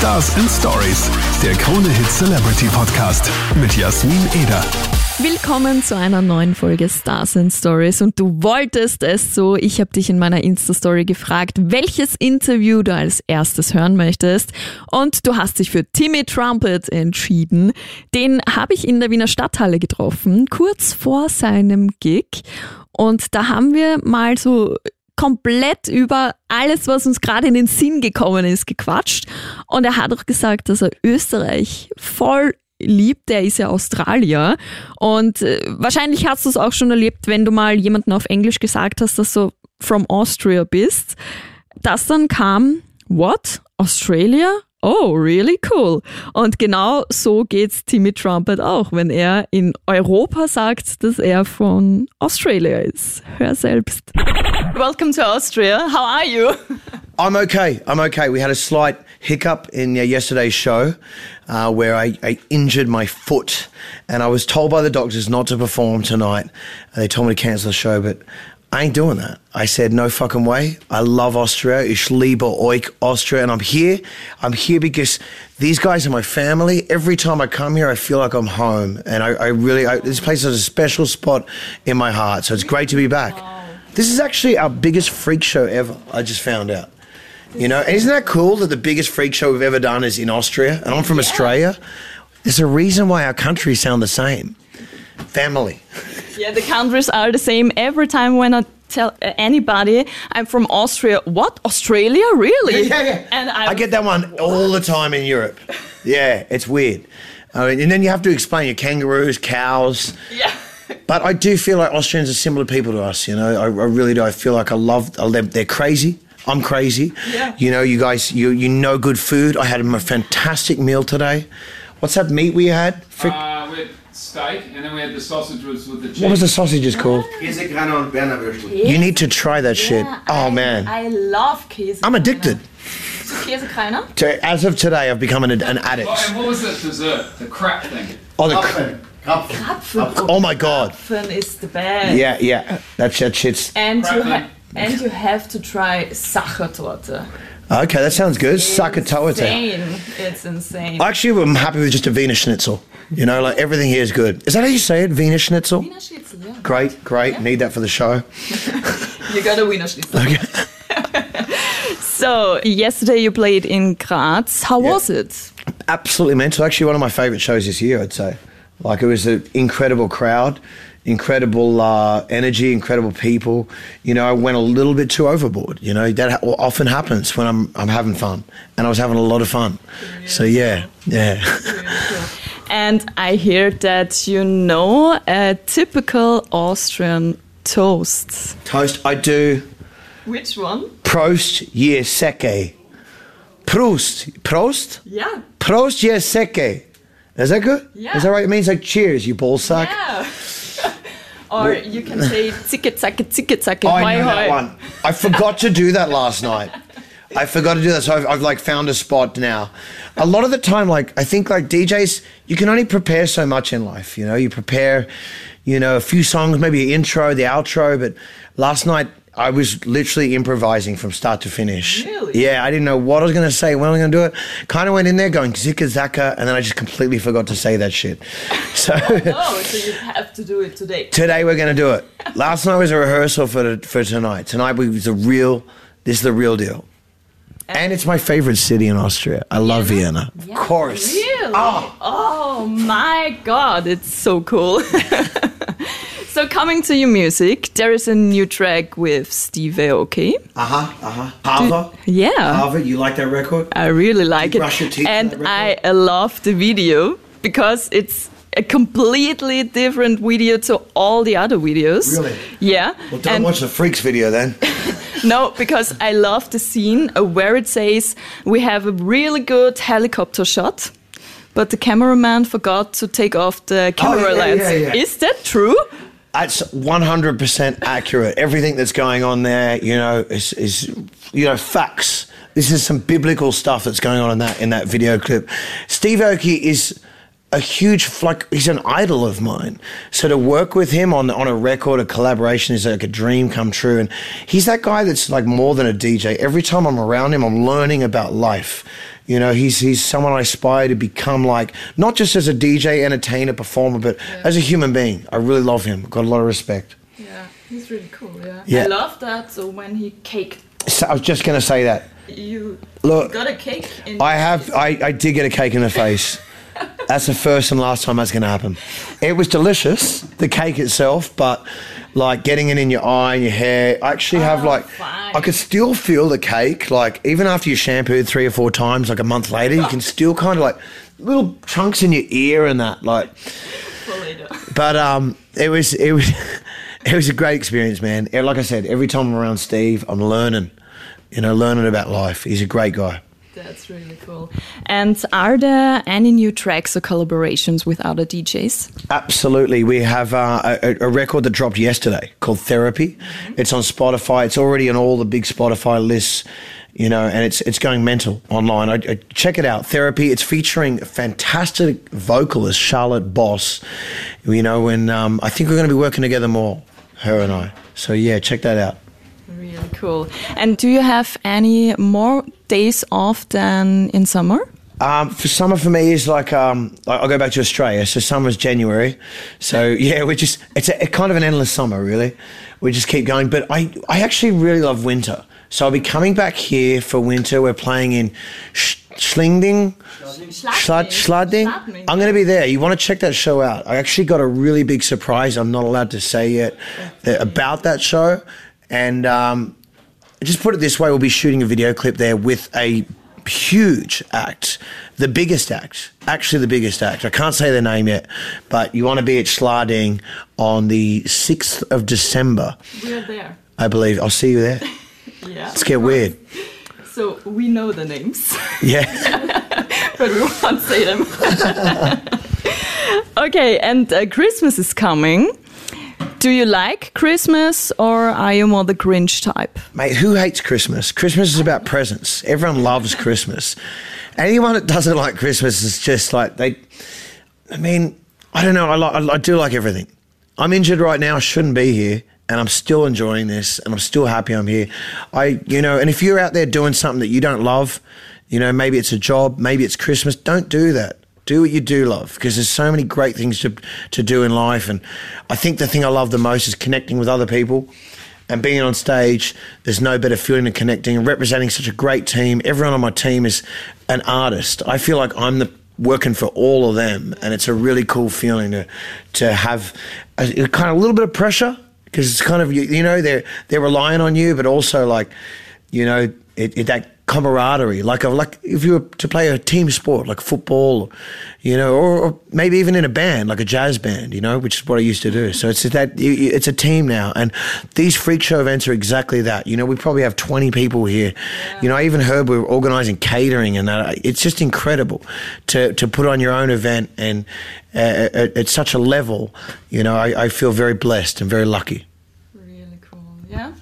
Stars and Stories, der Krone Hit Celebrity Podcast mit Jasmin Eder. Willkommen zu einer neuen Folge Stars and Stories und du wolltest es so. Ich habe dich in meiner Insta-Story gefragt, welches Interview du als erstes hören möchtest und du hast dich für Timmy Trumpet entschieden. Den habe ich in der Wiener Stadthalle getroffen, kurz vor seinem Gig und da haben wir mal so komplett über alles, was uns gerade in den Sinn gekommen ist, gequatscht. Und er hat auch gesagt, dass er Österreich voll liebt. Der ist ja Australier. Und äh, wahrscheinlich hast du es auch schon erlebt, wenn du mal jemanden auf Englisch gesagt hast, dass du from Austria bist. Das dann kam, what? Australia? Oh, really cool. Und genau so geht's Timmy Trumpet auch, wenn er in Europa sagt, dass er von Australia ist. Hör selbst. Welcome to Austria. How are you? I'm okay. I'm okay. We had a slight hiccup in uh, yesterday's show uh, where I, I, injured my foot, and I was told by the doctors not to perform tonight. They told me to cancel the show, but I ain't doing that. I said, no fucking way. I love Austria. Ich liebe euch, Austria. And I'm here. I'm here because these guys are my family. Every time I come here, I feel like I'm home. And I, I really, I, this place has a special spot in my heart. So it's great to be back. This is actually our biggest freak show ever. I just found out. You know, and isn't that cool that the biggest freak show we've ever done is in Austria? And I'm from Australia. There's a reason why our countries sound the same. Family. Yeah, the countries are the same every time when I tell anybody I'm from Austria. What? Australia? Really? Yeah, yeah. And I, I get that one all the time in Europe. Yeah, it's weird. I mean, and then you have to explain your kangaroos, cows. Yeah. But I do feel like Austrians are similar people to us. You know, I, I really do. I feel like I love. They're, they're crazy. I'm crazy. Yeah. You know, you guys, you you know good food. I had a fantastic meal today. What's that meat we had? Frick- Uh, we had steak, and then we had the sausages with the cheese. what was the sausages called? Käsekrainer und Berner Würstel. You need to try that shit. Oh man, I love Käse. I'm addicted. Käsekrainer? To, as of today, I've become an, an Oh, addict. and what was that dessert? The crap thing. Oh, the, Krapfen. Krapfen. Krapfen. oh my god. Krapfen is the best. Yeah, yeah. That, that shit's And you, ha- and you have to try Sachertorte. Okay. That sounds good. Sakatoate. Insane. It's insane. Actually, I'm happy with just a Wiener Schnitzel. You know, like everything here is good. Is that how you say it? Wiener Schnitzel. Wiener Schnitzel, yeah. Great, great. Need that for the show. You got a Wiener Schnitzel. Okay. So, yesterday you played in Graz. How was it? Absolutely mental. Actually, one of my favourite shows this year, I'd say. Like, it was an incredible crowd, incredible uh, energy, incredible people. You know, I went a little bit too overboard. You know, that ha- often happens when I'm, I'm having fun. And I was having a lot of fun. So, yeah, yeah. And I hear that you know a typical Austrian toast. Toast, I do. Which one? Prost, je seke. Prost. Prost? Yeah. Prost, je seke. Is that good? Yeah. Is that right? It means like cheers, you ball sack. Yeah. Or you can say zicke zacke zicke zacke I know that one. I forgot to do that last night. I forgot to do that, so I've, I've like found a spot now. A lot of the time, like I think like DJs, you can only prepare so much in life. You know, you prepare, you know, a few songs, maybe an intro, the outro. But last night I was literally improvising from start to finish. Really? Yeah, I didn't know what I was going to say, when I was going to do it. Kind of went in there going zika zaka, and then I just completely forgot to say that shit. So. Oh, so you have to do it today. Today we're going to do it. Last night was a rehearsal for for tonight. Tonight we was a real. This is the real deal. And it's my favorite city in Austria. I love Vienna. Of course. Really? Oh. Oh my god, it's so cool. so coming to your music, there is a new track with Steve Aoki. Uh huh. Uh huh. Hava. Yeah. Hava. You like that record? I really like you it. brush your teeth and I love the video because it's a completely different video to all the other videos. Really? Yeah. Well, don't and watch the Freaks video then. no, because I love the scene where it says we have a really good helicopter shot. But the cameraman forgot to take off the camera Oh, yeah, lens. yeah, yeah. Is that true? That's 100% accurate. Everything that's going on there, you know, is, is you know, facts. This is some biblical stuff that's going on in that in that video clip. Steve Aoki is a huge like he's an idol of mine. So to work with him on on a record, a collaboration is like a dream come true. And he's that guy that's like more than a DJ. Every time I'm around him, I'm learning about life. You know, he's he's someone I aspire to become like, not just as a DJ, entertainer, performer, but as a human being. I really love him. Got a lot of respect. Yeah, he's really cool. Yeah. Yeah. I love that. So when he caked, So I was just gonna say that. you Look, got a cake. In I have. I, I did get a cake in the face. That's the first and last time that's going to happen. It was delicious, the cake itself, but like getting it in your eye and your hair. I actually have Oh, like, fine. I could still feel the cake. Like even after you shampooed three or four times, like a month later, you can still kind of like little chunks in your ear and that. Like, but um, it was it was it was a great experience, man. And Like I said, every time I'm around Steve, I'm learning. You know, learning about life. He's a great guy. That's really cool. And are there any new tracks or collaborations with other DJs? Absolutely. We have uh, a, a record that dropped yesterday called Therapy. It's on Spotify. It's already on all the big Spotify lists, you know, and it's it's going mental online. I, I, check it out. Therapy. It's featuring fantastic vocalist, Charlotte Boss, you know, and um, I think we're going to be working together more, her and I. So, yeah, check that out. Really cool. And do you have any more days off than in summer? Um, for summer for me is like um, I- I'll go back to Australia. So summer's January. So yeah, we're just it's a, a kind of an endless summer really. We just keep going. But I I actually really love winter. So I'll be coming back here for winter. We're playing in Sch- Schlingding. Schlad, Schlading. I'm going to be there. You want to check that show out. I actually got a really big surprise. I'm not allowed to say yet that- about that show. And um, just put it this way: we'll be shooting a video clip there with a huge act, the biggest act, actually the biggest act. I can't say their name yet, but you want to be at Schlading on the sixth of December, We're there. I believe. I'll see you there. Yeah. Let's get weird. So we know the names, Yeah. but we won't say them. okay, and uh, Christmas is coming. Do you like Christmas or are you more the Grinch type? Mate, who hates Christmas? Christmas is about presents. Everyone loves Christmas. Anyone that doesn't like Christmas is just like they. I mean, I don't know. I, like, I do like everything. I'm injured right now. I shouldn't be here, and I'm still enjoying this, and I'm still happy I'm here. I, you know, and if you're out there doing something that you don't love, you know, maybe it's a job, maybe it's Christmas. Don't do that. Do what you do love because there's so many great things to to do in life, and I think the thing I love the most is connecting with other people and being on stage, there's no better feeling than connecting and representing such a great team. Everyone on my team is an artist. I feel like I'm the working for all of them, and it's a really cool feeling to to have a, a kind of a little bit of pressure because it's kind of you, you know they're they're relying on you, but also like you know it, it, that camaraderie, like like if you were to play a team sport like football, you know, or, or maybe even in a band like a jazz band, you know, which is what I used to do. So it's that it's a team now, and these freak show events are exactly that. You know, we probably have twenty people here. You know, I even heard we were organising catering, and that. It's just incredible to to put on your own event and uh, at, at such a level. You know, I, I feel very blessed and very lucky. Really cool, yeah.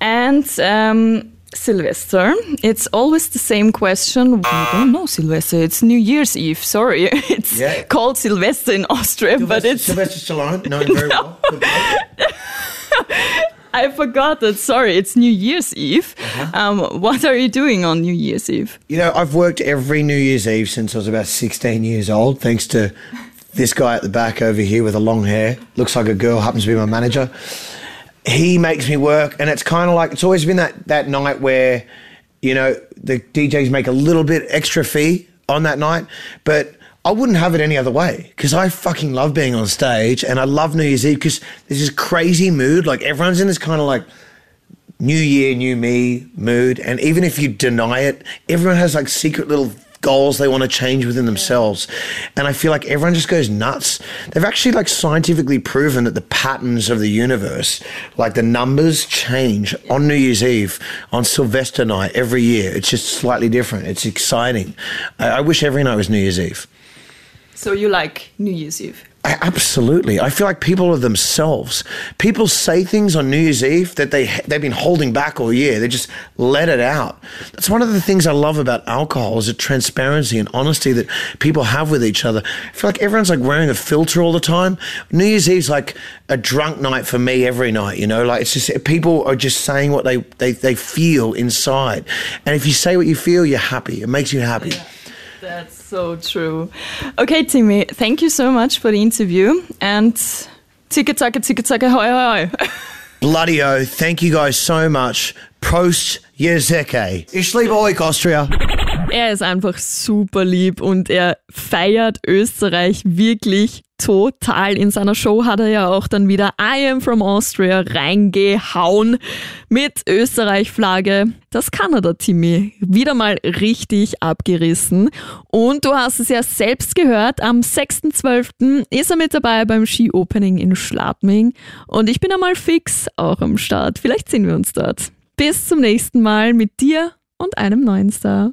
And um, Sylvester, it's always the same question. We don't know Sylvester. It's New Year's Eve. Sorry, it's Yeah. called Sylvester in Austria, but it's Sylvester Stallone, him very well. I forgot that. Sorry, it's New Year's Eve. Uh-huh. Um, what are you doing on New Year's Eve? You know, I've worked every New Year's Eve since I was about 16 years old, thanks to this guy at the back over here with the long hair. Looks like a girl, happens to be my manager. He makes me work, and it's kind of like it's always been that, that night where, you know, the DJs make a little bit extra fee on that night, but I wouldn't have it any other way because I fucking love being on stage and I love New Year's Eve because there's this crazy mood. Like everyone's in this kind of like new year, new me mood. And even if you deny it, everyone has like secret little goals they want to change within themselves. And I feel like everyone just goes nuts. They've actually like scientifically proven that the patterns of the universe, like the numbers change on New Year's Eve, on Sylvester night every year. It's just slightly different. It's exciting. I, I wish every night was New Year's Eve. So you like New Year's Eve? I, absolutely. I feel like people are themselves. People say things on New Year's Eve that they they've been holding back all year. They just let it out. That's one of the things I love about alcohol is the transparency and honesty that people have with each other. I feel like everyone's like wearing a filter all the time. New Year's Eve's like a drunk night for me every night. You know, like it's just people are just saying what they they they feel inside, and if you say what you feel, you're happy. It makes you happy. That's so true. Okay, Timmy, thank you so much for the interview and ticke zacke, ticke zacke, hoi hoi hoi. Bloody oh, thank you guys so much. Prost, Jezeke. Ich liebe euch, Austria. Er ist einfach super lieb und er feiert Österreich wirklich total. In seiner Show hat er ja auch dann wieder I am from Austria reingehauen mit Österreich-Flagge. Das kann er, der Timmy. Wieder mal richtig abgerissen. Und du hast es ja selbst gehört, am 6.12. ist er mit dabei beim Ski-Opening in Schladming. Und ich bin einmal fix auch am Start. Vielleicht sehen wir uns dort. Bis zum nächsten Mal mit dir und einem neuen Star.